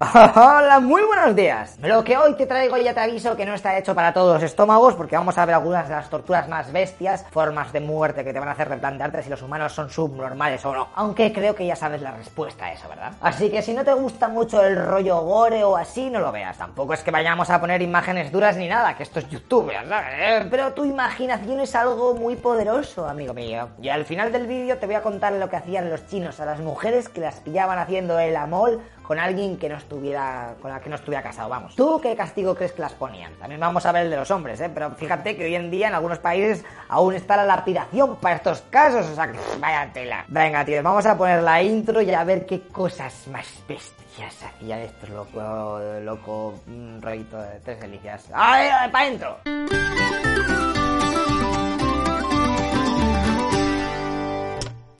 Hola, muy buenos días. Lo que hoy te traigo ya te aviso que no está hecho para todos los estómagos porque vamos a ver algunas de las torturas más bestias, formas de muerte que te van a hacer replantearte si los humanos son subnormales o no. Aunque creo que ya sabes la respuesta a eso, ¿verdad? Así que si no te gusta mucho el rollo gore o así, no lo veas. Tampoco es que vayamos a poner imágenes duras ni nada, que esto es YouTube, ¿verdad? Eh, Pero tu imaginación es algo muy poderoso, amigo mío. Y al final del vídeo te voy a contar lo que hacían los chinos a las mujeres que las pillaban haciendo el amor con alguien que no estuviera con la que no estuviera casado, vamos. ¿Tú qué castigo crees que las ponían? También vamos a ver el de los hombres, ¿eh? Pero fíjate que hoy en día en algunos países aún está la lapidación para estos casos, o sea, que vaya tela. Venga, tío, vamos a poner la intro y a ver qué cosas más bestias hacían estos loco, loco, mm, rollito de tres delicias. ¡Ay, para adentro!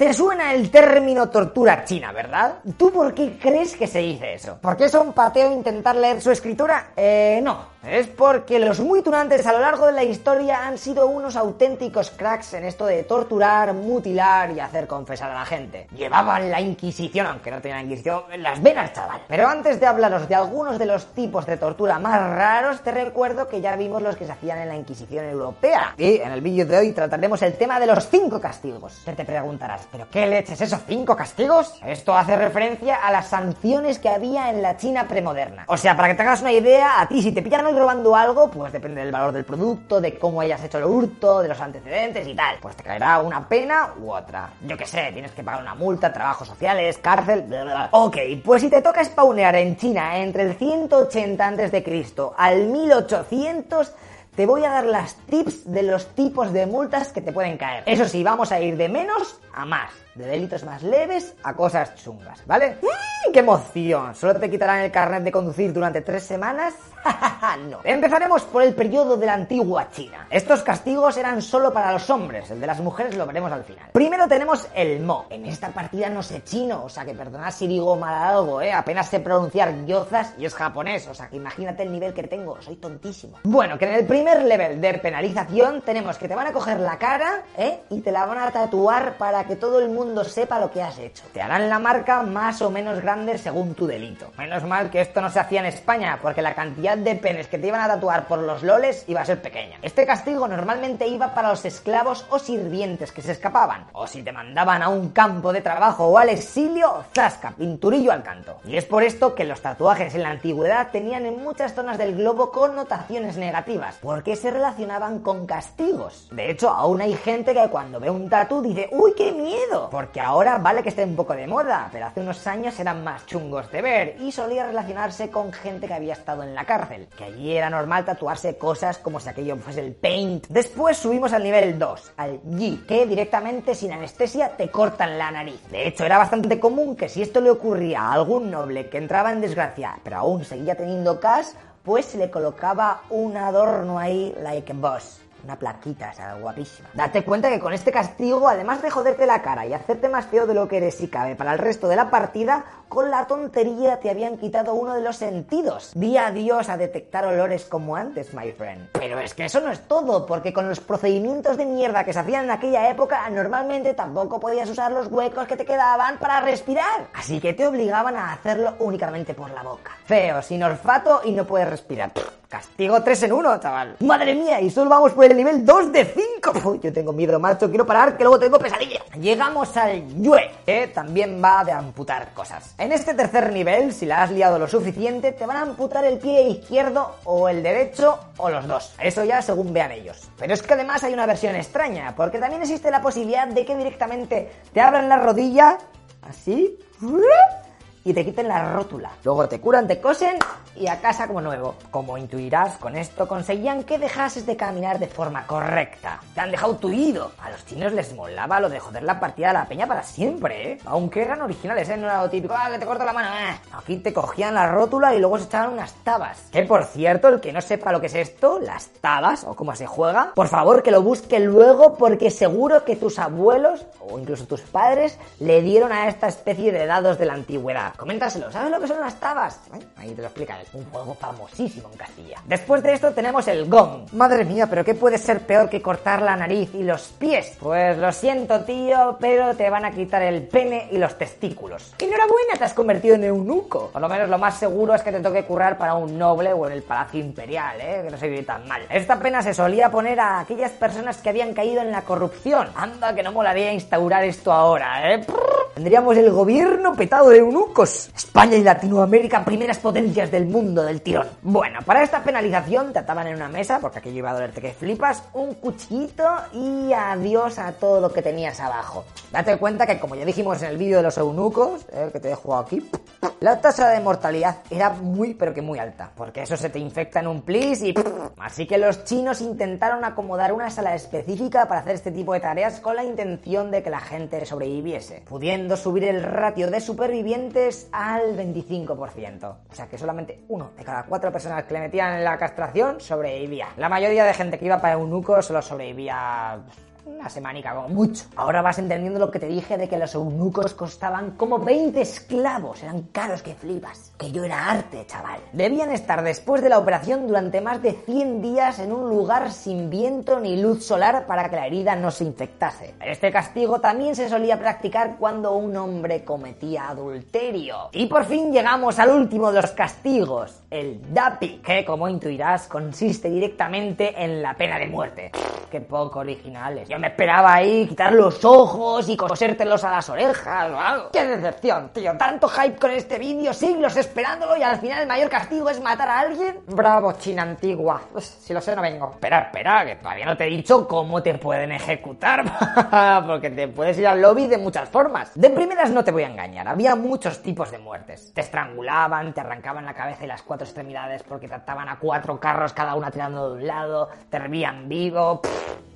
Te suena el término tortura china, ¿verdad? ¿Tú por qué crees que se dice eso? ¿Por qué es un pateo intentar leer su escritura? Eh, no. Es porque los muy tunantes a lo largo de la historia han sido unos auténticos cracks en esto de torturar, mutilar y hacer confesar a la gente. Llevaban la Inquisición, aunque no tenían Inquisición, en las venas, chaval. Pero antes de hablaros de algunos de los tipos de tortura más raros, te recuerdo que ya vimos los que se hacían en la Inquisición Europea. Y en el vídeo de hoy trataremos el tema de los cinco castigos. Te te preguntarás, ¿pero qué leches esos cinco castigos? Esto hace referencia a las sanciones que había en la China premoderna. O sea, para que te hagas una idea, a ti si te pillaron robando algo, pues depende del valor del producto, de cómo hayas hecho el hurto, de los antecedentes y tal. Pues te caerá una pena u otra. Yo qué sé, tienes que pagar una multa, trabajos sociales, cárcel, bla, bla. Ok, pues si te toca spawnear en China entre el 180 a.C. al 1800, te voy a dar las tips de los tipos de multas que te pueden caer. Eso sí, vamos a ir de menos a más. De delitos más leves a cosas chungas, ¿vale? ¡Mm, ¡Qué emoción! ¿Solo te quitarán el carnet de conducir durante tres semanas? no. Empezaremos por el periodo de la antigua China. Estos castigos eran solo para los hombres, el de las mujeres lo veremos al final. Primero tenemos el mo. En esta partida no sé chino, o sea que perdonad si digo mal algo, ¿eh? Apenas sé pronunciar gyozas y es japonés, o sea que imagínate el nivel que tengo, soy tontísimo. Bueno, que en el primer level de penalización tenemos que te van a coger la cara, ¿eh? Y te la van a tatuar para que todo el mundo sepa lo que has hecho. Te harán la marca más o menos grande según tu delito. Menos mal que esto no se hacía en España, porque la cantidad de penes que te iban a tatuar por los loles iba a ser pequeña. Este castigo normalmente iba para los esclavos o sirvientes que se escapaban. O si te mandaban a un campo de trabajo o al exilio, zasca, pinturillo al canto. Y es por esto que los tatuajes en la antigüedad tenían en muchas zonas del globo connotaciones negativas, porque se relacionaban con castigos. De hecho, aún hay gente que cuando ve un tatu dice, ¡Uy, qué miedo! Porque ahora vale que esté un poco de moda, pero hace unos años eran más chungos de ver y solía relacionarse con gente que había estado en la cárcel, que allí era normal tatuarse cosas como si aquello fuese el paint. Después subimos al nivel 2, al G, que directamente sin anestesia te cortan la nariz. De hecho, era bastante común que si esto le ocurría a algún noble que entraba en desgracia, pero aún seguía teniendo cash, pues se le colocaba un adorno ahí, like a boss. Una plaquita, o sea, guapísima. Date cuenta que con este castigo, además de joderte la cara y hacerte más feo de lo que eres si cabe para el resto de la partida, con la tontería te habían quitado uno de los sentidos. Di adiós a detectar olores como antes, my friend. Pero es que eso no es todo, porque con los procedimientos de mierda que se hacían en aquella época, normalmente tampoco podías usar los huecos que te quedaban para respirar. Así que te obligaban a hacerlo únicamente por la boca. Feo, sin olfato y no puedes respirar. Castigo 3 en 1, chaval. Madre mía, y solo vamos por el nivel 2 de 5. Uy, yo tengo miedo, macho. Quiero parar, que luego tengo pesadilla. Llegamos al Yue, que también va de amputar cosas. En este tercer nivel, si la has liado lo suficiente, te van a amputar el pie izquierdo o el derecho o los dos. Eso ya según vean ellos. Pero es que además hay una versión extraña, porque también existe la posibilidad de que directamente te abran la rodilla, así, y te quiten la rótula. Luego te curan, te cosen y a casa como nuevo. Como intuirás, con esto conseguían que dejases de caminar de forma correcta. Te han dejado tuido. A los chinos les molaba lo de joder la partida de la peña para siempre, ¿eh? Aunque eran originales, ¿eh? No era lo típico, ah, que te corto la mano, eh. Aquí te cogían la rótula y luego se echaban unas tabas. Que por cierto, el que no sepa lo que es esto, las tabas o cómo se juega, por favor que lo busque luego porque seguro que tus abuelos o incluso tus padres le dieron a esta especie de dados de la antigüedad. Coméntaselo, ¿sabes lo que son las tabas? ¿Eh? Ahí te lo explica, es un juego famosísimo en Castilla. Después de esto tenemos el gong. Madre mía, pero ¿qué puede ser peor que cortar la nariz y los pies? Pues lo siento, tío, pero te van a quitar el pene y los testículos. Enhorabuena, te has convertido en eunuco. Por lo menos lo más seguro es que te toque currar para un noble o en el palacio imperial, ¿eh? Que no se vive tan mal. Esta pena se solía poner a aquellas personas que habían caído en la corrupción. Anda, que no molaría instaurar esto ahora, ¿eh? Tendríamos el gobierno petado de eunucos. España y Latinoamérica, primeras potencias del mundo del tirón. Bueno, para esta penalización te ataban en una mesa, porque aquello iba a dolerte que flipas, un cuchillito y adiós a todo lo que tenías abajo. Date cuenta que, como ya dijimos en el vídeo de los eunucos, eh, que te jugado aquí, la tasa de mortalidad era muy, pero que muy alta, porque eso se te infecta en un plis y... Así que los chinos intentaron acomodar una sala específica para hacer este tipo de tareas con la intención de que la gente sobreviviese, pudiendo subir el ratio de supervivientes al 25%. O sea que solamente uno de cada cuatro personas que le metían en la castración sobrevivía. La mayoría de gente que iba para eunuco solo sobrevivía una semanica como mucho. Ahora vas entendiendo lo que te dije de que los eunucos costaban como 20 esclavos. Eran caros que flipas. Que yo era arte, chaval. Debían estar después de la operación durante más de 100 días en un lugar sin viento ni luz solar para que la herida no se infectase. Este castigo también se solía practicar cuando un hombre cometía adulterio. Y por fin llegamos al último de los castigos, el DAPI, que como intuirás consiste directamente en la pena de muerte. Qué poco originales. Yo me esperaba ahí quitar los ojos y cosértelos a las orejas o algo. ¡Qué decepción, tío! Tanto hype con este vídeo, siglos esperándolo y al final el mayor castigo es matar a alguien. Bravo, China antigua. Pues, si lo sé, no vengo. Espera, espera, que todavía no te he dicho cómo te pueden ejecutar. Porque te puedes ir al lobby de muchas formas. De primeras no te voy a engañar. Había muchos tipos de muertes. Te estrangulaban, te arrancaban la cabeza y las cuatro extremidades porque trataban a cuatro carros cada una tirando de un lado, te hervían vivo. Pff,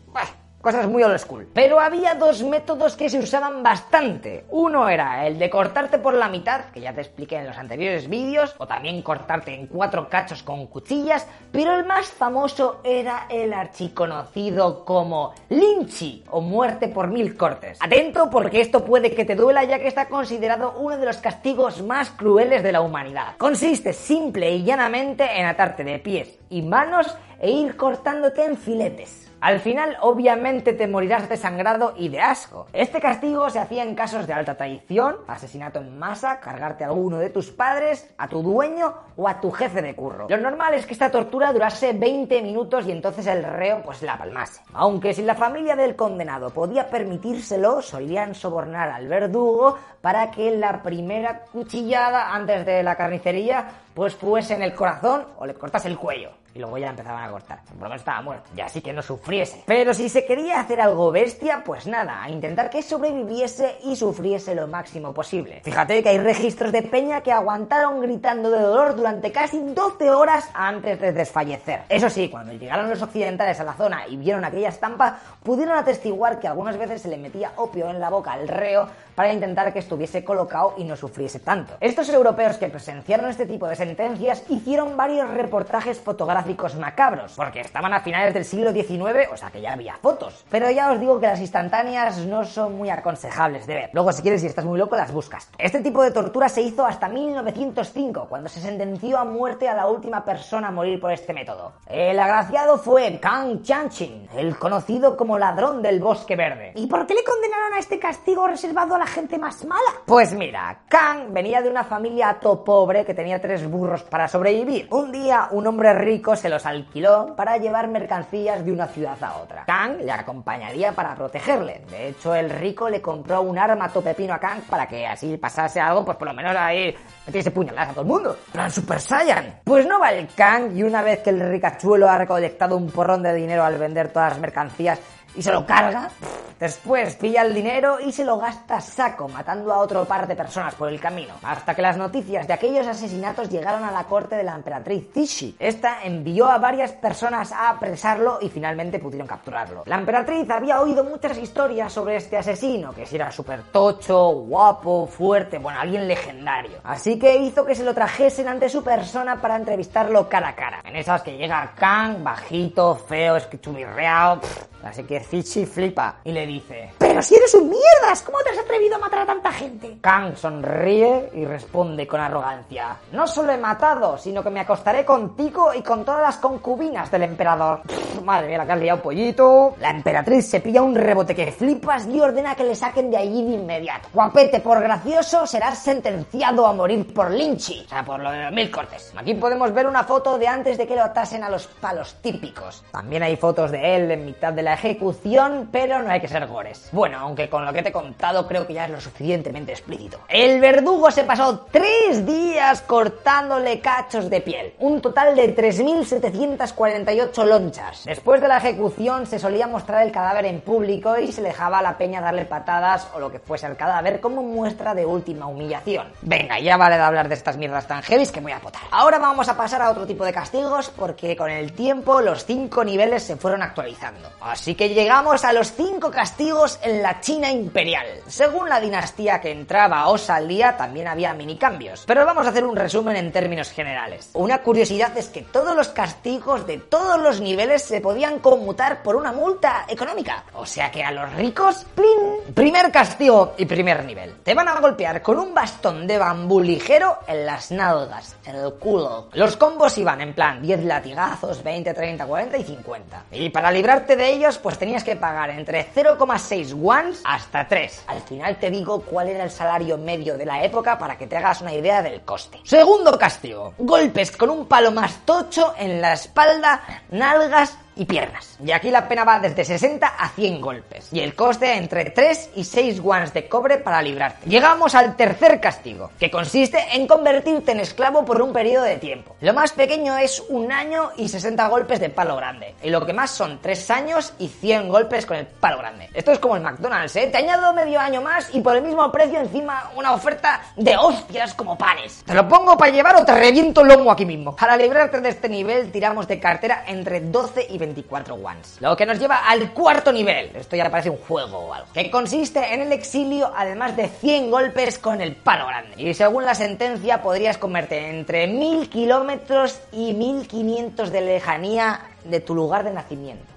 Cosas muy old school. Pero había dos métodos que se usaban bastante. Uno era el de cortarte por la mitad, que ya te expliqué en los anteriores vídeos, o también cortarte en cuatro cachos con cuchillas, pero el más famoso era el archiconocido como linchi o muerte por mil cortes. Atento porque esto puede que te duela ya que está considerado uno de los castigos más crueles de la humanidad. Consiste simple y llanamente en atarte de pies y manos e ir cortándote en filetes. Al final, obviamente, te morirás desangrado y de asco. Este castigo se hacía en casos de alta traición, asesinato en masa, cargarte a alguno de tus padres, a tu dueño o a tu jefe de curro. Lo normal es que esta tortura durase 20 minutos y entonces el reo pues la palmase. Aunque si la familia del condenado podía permitírselo, solían sobornar al verdugo para que la primera cuchillada antes de la carnicería pues fuese en el corazón o le cortase el cuello y luego ya empezaban a cortar. Por lo menos estaba muerto. Ya así que no sufriese. Pero si se quería hacer algo bestia, pues nada, a intentar que sobreviviese y sufriese lo máximo posible. Fíjate que hay registros de peña que aguantaron gritando de dolor durante casi 12 horas antes de desfallecer. Eso sí, cuando llegaron los occidentales a la zona y vieron aquella estampa, pudieron atestiguar que algunas veces se le metía opio en la boca al reo para intentar que estuviese colocado y no sufriese tanto. Estos europeos que presenciaron este tipo de sentencias hicieron varios reportajes fotográficos macabros, porque estaban a finales del siglo XIX, o sea que ya había fotos. Pero ya os digo que las instantáneas no son muy aconsejables de ver. Luego, si quieres, si estás muy loco, las buscas. Este tipo de tortura se hizo hasta 1905, cuando se sentenció a muerte a la última persona a morir por este método. El agraciado fue Kang Chanchin, el conocido como ladrón del bosque verde. ¿Y por qué le condenaron a este castigo reservado a la gente más mala? Pues mira, Kang venía de una familia ato pobre que tenía tres burros para sobrevivir. Un día un hombre rico se los alquiló para llevar mercancías de una ciudad a otra. Kang le acompañaría para protegerle. De hecho, el rico le compró un arma topepino a Kang para que así pasase algo, pues por lo menos ahí metiese puñaladas a todo el mundo. Plan Super Saiyan. Pues no va el Kang y una vez que el ricachuelo ha recolectado un porrón de dinero al vender todas las mercancías y se lo carga, después pilla el dinero y se lo gasta saco, matando a otro par de personas por el camino. Hasta que las noticias de aquellos asesinatos llegaron a la corte de la emperatriz Cixi. Esta envió a varias personas a apresarlo y finalmente pudieron capturarlo. La emperatriz había oído muchas historias sobre este asesino, que si era súper tocho, guapo, fuerte, bueno, alguien legendario. Así que hizo que se lo trajesen ante su persona para entrevistarlo cara a cara. En esas que llega Kang, bajito, feo, esquichubirreado, así que Zichi flipa y le dice... Pero si eres un mierdas, ¿cómo te has atrevido a matar a tanta gente? Kang sonríe y responde con arrogancia. No solo he matado, sino que me acostaré contigo y con todas las concubinas del emperador. Pff, madre mía, la que has liado, pollito. La emperatriz se pilla un rebote que flipas y ordena que le saquen de allí de inmediato. Guapete, por gracioso, serás sentenciado a morir por linchi. O sea, por lo de los mil cortes. Aquí podemos ver una foto de antes de que lo atasen a los palos típicos. También hay fotos de él en mitad de la ejecución, pero no hay que ser gores. Bueno, aunque con lo que te he contado creo que ya es lo suficientemente explícito. El verdugo se pasó tres días cortándole cachos de piel. Un total de 3.748 lonchas. Después de la ejecución se solía mostrar el cadáver en público y se dejaba a la peña darle patadas o lo que fuese al cadáver como muestra de última humillación. Venga, ya vale de hablar de estas mierdas tan heavy que me voy a potar. Ahora vamos a pasar a otro tipo de castigos porque con el tiempo los cinco niveles se fueron actualizando. Así que llegamos a los cinco castigos en la China imperial. Según la dinastía que entraba o salía, también había mini cambios. Pero vamos a hacer un resumen en términos generales. Una curiosidad es que todos los castigos de todos los niveles se podían conmutar por una multa económica. O sea que a los ricos, ¡plin! Primer castigo y primer nivel. Te van a golpear con un bastón de bambú ligero en las nalgas, en el culo. Los combos iban en plan 10 latigazos, 20, 30, 40 y 50. Y para librarte de ellos, pues tenías que pagar entre 0,6 ones hasta 3. Al final te digo cuál era el salario medio de la época para que te hagas una idea del coste. Segundo castigo. Golpes con un palo más tocho en la espalda, nalgas y piernas. Y aquí la pena va desde 60 a 100 golpes. Y el coste entre 3 y 6 guans de cobre para librarte. Llegamos al tercer castigo, que consiste en convertirte en esclavo por un periodo de tiempo. Lo más pequeño es un año y 60 golpes de palo grande. Y lo que más son 3 años y 100 golpes con el palo grande. Esto es como el McDonald's, ¿eh? Te añado medio año más y por el mismo precio encima una oferta de hostias como panes. Te lo pongo para llevar o te reviento el lomo aquí mismo. Para librarte de este nivel tiramos de cartera entre 12 y 24 ones. Lo que nos lleva al cuarto nivel. Esto ya parece un juego o algo. Que consiste en el exilio además de 100 golpes con el palo grande. Y según la sentencia podrías comerte entre 1000 kilómetros y 1500 de lejanía de tu lugar de nacimiento.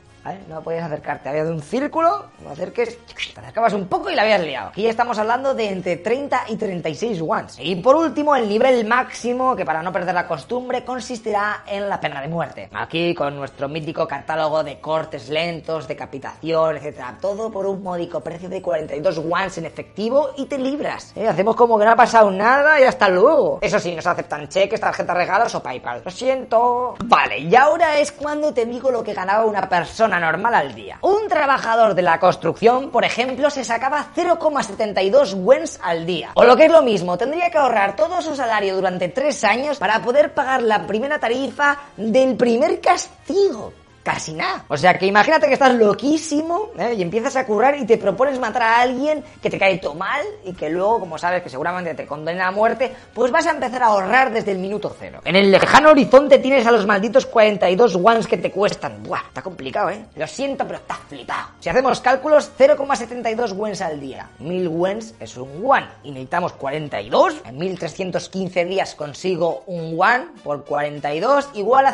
No podías acercarte. Había de un círculo, no acerques, te acercabas un poco y la habías liado. Aquí estamos hablando de entre 30 y 36 ones. Y por último, el nivel máximo, que para no perder la costumbre, consistirá en la pena de muerte. Aquí con nuestro mítico catálogo de cortes lentos, decapitación, etcétera. Todo por un módico precio de 42 ones en efectivo y te libras. ¿Eh? Hacemos como que no ha pasado nada y hasta luego. Eso sí, nos aceptan cheques, tarjetas regalos o PayPal. Lo siento. Vale, y ahora es cuando te digo lo que ganaba una persona normal al día. Un trabajador de la construcción, por ejemplo, se sacaba 0,72 wens al día. O lo que es lo mismo, tendría que ahorrar todo su salario durante tres años para poder pagar la primera tarifa del primer castigo casi nada. O sea que imagínate que estás loquísimo ¿eh? y empiezas a currar y te propones matar a alguien que te cae todo mal y que luego, como sabes, que seguramente te condena a muerte, pues vas a empezar a ahorrar desde el minuto cero. En el lejano horizonte tienes a los malditos 42 ones que te cuestan. Buah, está complicado, ¿eh? Lo siento, pero está flipado. Si hacemos cálculos, 0,72 wens al día. 1000 wens es un one y necesitamos 42. En 1315 días consigo un one por 42 igual a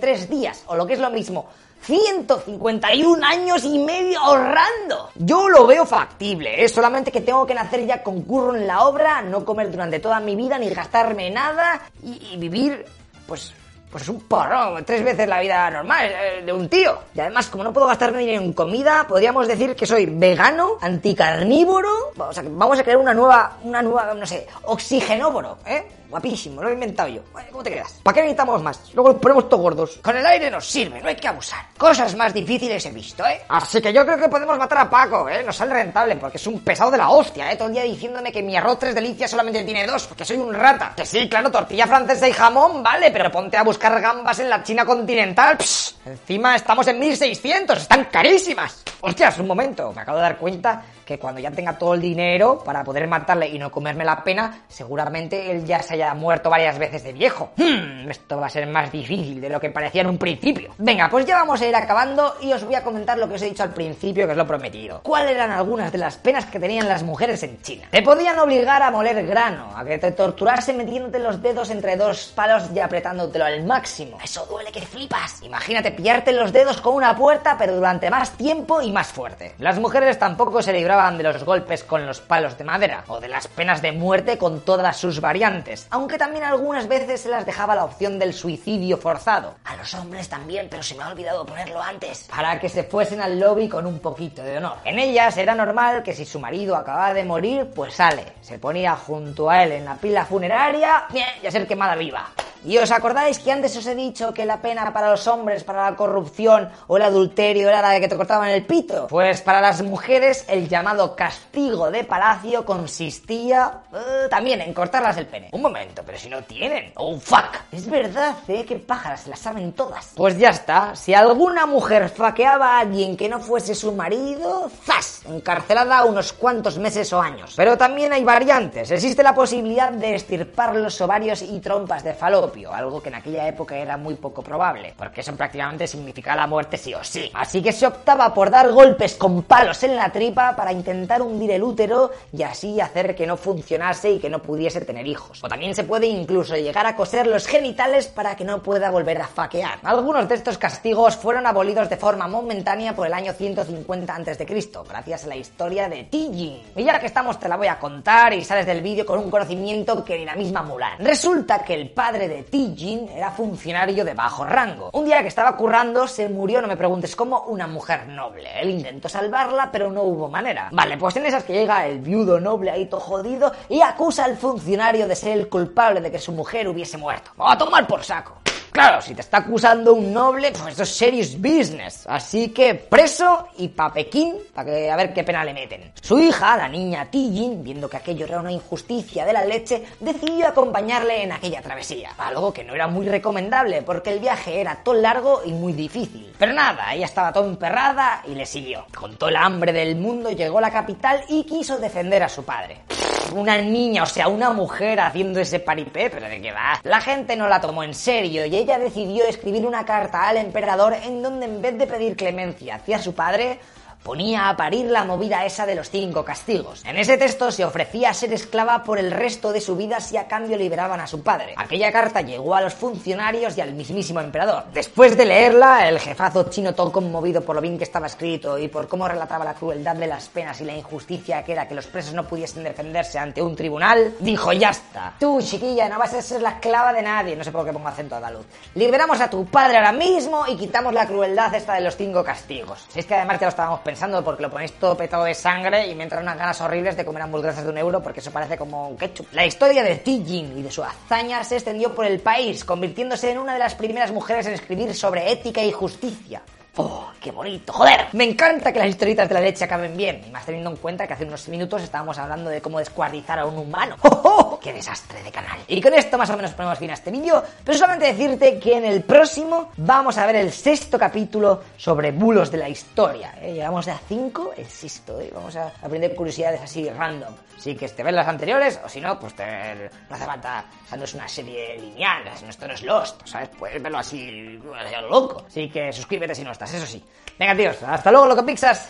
55.263 días. O lo que es lo mismo, 151 años y medio ahorrando. Yo lo veo factible, es solamente que tengo que nacer ya con curro en la obra, no comer durante toda mi vida ni gastarme nada y, vivir, pues, pues un porro, tres veces la vida normal eh, de un tío. Y además, como no puedo gastarme dinero en comida, podríamos decir que soy vegano, anticarnívoro. O sea, vamos a crear una nueva, una nueva, no sé, oxigenóboro, ¿eh? Guapísimo, lo he inventado yo. ¿Cómo te quedas? ¿Para qué necesitamos más? Luego nos ponemos todos gordos. Con el aire nos sirve, no hay que abusar. Cosas más difíciles he visto, ¿eh? Así que yo creo que podemos matar a Paco, ¿eh? Nos sale rentable, porque es un pesado de la hostia, ¿eh? Todo el día diciéndome que mi arroz tres delicias solamente tiene dos, porque soy un rata. Que sí, claro, tortilla francesa y jamón, vale, pero ponte a buscar gambas en la China continental. Psh, encima estamos en 1600, están carísimas. Hostias, un momento, me acabo de dar cuenta que cuando ya tenga todo el dinero para poder matarle y no comerme la pena, seguramente él ya se haya muerto varias veces de viejo. Hmm, esto va a ser más difícil de lo que parecía en un principio. Venga, pues ya vamos a ir acabando y os voy a comentar lo que os he dicho al principio, que es lo prometido. ¿Cuáles eran algunas de las penas que tenían las mujeres en China? Te podían obligar a moler grano, a que te torturase metiéndote los dedos entre dos palos y apretándotelo al máximo. Eso duele que flipas. Imagínate pillarte los dedos con una puerta, pero durante más tiempo y más fuerte. Las mujeres tampoco se de los golpes con los palos de madera, o de las penas de muerte con todas sus variantes, aunque también algunas veces se las dejaba la opción del suicidio forzado. A los hombres también, pero se me ha olvidado ponerlo antes. Para que se fuesen al lobby con un poquito de honor. En ellas era normal que si su marido acababa de morir, pues sale. Se ponía junto a él en la pila funeraria y a ser quemada viva. ¿Y os acordáis que antes os he dicho que la pena para los hombres, para la corrupción o el adulterio era la de que te cortaban el pito? Pues para las mujeres el llamado castigo de palacio consistía eh, también en cortarlas el pene. Un momento, pero si no tienen. Oh, fuck. Es verdad, ¿eh? Que pájaras, las saben todas. Pues ya está. Si alguna mujer faqueaba a alguien que no fuese su marido, ¡zas! Encarcelada unos cuantos meses o años. Pero también hay variantes. Existe la posibilidad de estirpar los ovarios y trompas de falopio algo que en aquella época era muy poco probable, porque eso prácticamente significaba la muerte sí o sí. Así que se optaba por dar golpes con palos en la tripa para intentar hundir el útero y así hacer que no funcionase y que no pudiese tener hijos. O también se puede incluso llegar a coser los genitales para que no pueda volver a faquear. Algunos de estos castigos fueron abolidos de forma momentánea por el año 150 a.C., gracias a la historia de Tijin. Y ya que estamos te la voy a contar y sales del vídeo con un conocimiento que ni la misma Mulan. Resulta que el padre de Tijin era funcionario de bajo rango. Un día que estaba currando se murió, no me preguntes cómo, una mujer noble. Él intentó salvarla, pero no hubo manera. Vale, pues en esas que llega el viudo noble ahí todo jodido y acusa al funcionario de ser el culpable de que su mujer hubiese muerto. ¡A tomar por saco! Claro, si te está acusando un noble, pues esto es serious business. Así que preso y pa' Pekín, para que a ver qué pena le meten. Su hija, la niña Tijin, viendo que aquello era una injusticia de la leche, decidió acompañarle en aquella travesía. Algo que no era muy recomendable, porque el viaje era todo largo y muy difícil. Pero nada, ella estaba todo emperrada y le siguió. Con todo el hambre del mundo llegó a la capital y quiso defender a su padre una niña, o sea, una mujer haciendo ese paripé, pero ¿de qué va? La gente no la tomó en serio y ella decidió escribir una carta al emperador en donde en vez de pedir clemencia hacia su padre, ponía a parir la movida esa de los cinco castigos. En ese texto se ofrecía a ser esclava por el resto de su vida si a cambio liberaban a su padre. Aquella carta llegó a los funcionarios y al mismísimo emperador. Después de leerla, el jefazo chino todo conmovido por lo bien que estaba escrito y por cómo relataba la crueldad de las penas y la injusticia que era que los presos no pudiesen defenderse ante un tribunal, dijo ya está. Tú, chiquilla, no vas a ser la esclava de nadie. No sé por qué pongo acento andaluz. Liberamos a tu padre ahora mismo y quitamos la crueldad esta de los cinco castigos. Si es que además ya lo estábamos pensando porque lo ponéis todo petado de sangre y me entran unas ganas horribles de comer hamburguesas de un euro porque eso parece como un ketchup. La historia de Tijin y de su hazaña se extendió por el país, convirtiéndose en una de las primeras mujeres en escribir sobre ética y justicia. ¡Oh, qué bonito! ¡Joder! Me encanta que las historietas de la leche acaben bien. Y más teniendo en cuenta que hace unos minutos estábamos hablando de cómo descuartizar a un humano. ¡Oh, oh! ¡Qué desastre de canal! Y con esto más o menos ponemos fin a este vídeo. Pero solamente decirte que en el próximo vamos a ver el sexto capítulo sobre bulos de la historia. ¿eh? Llevamos a cinco, el sexto. ¿eh? Vamos a aprender curiosidades así random. Así que te ves las anteriores, o si no, pues no hace falta. O sea, no es una serie lineal, esto no es Lost, ¿sabes? Puedes verlo así, loco. Así que suscríbete si no estás, eso sí. Venga, tíos, hasta luego, loco Pixas.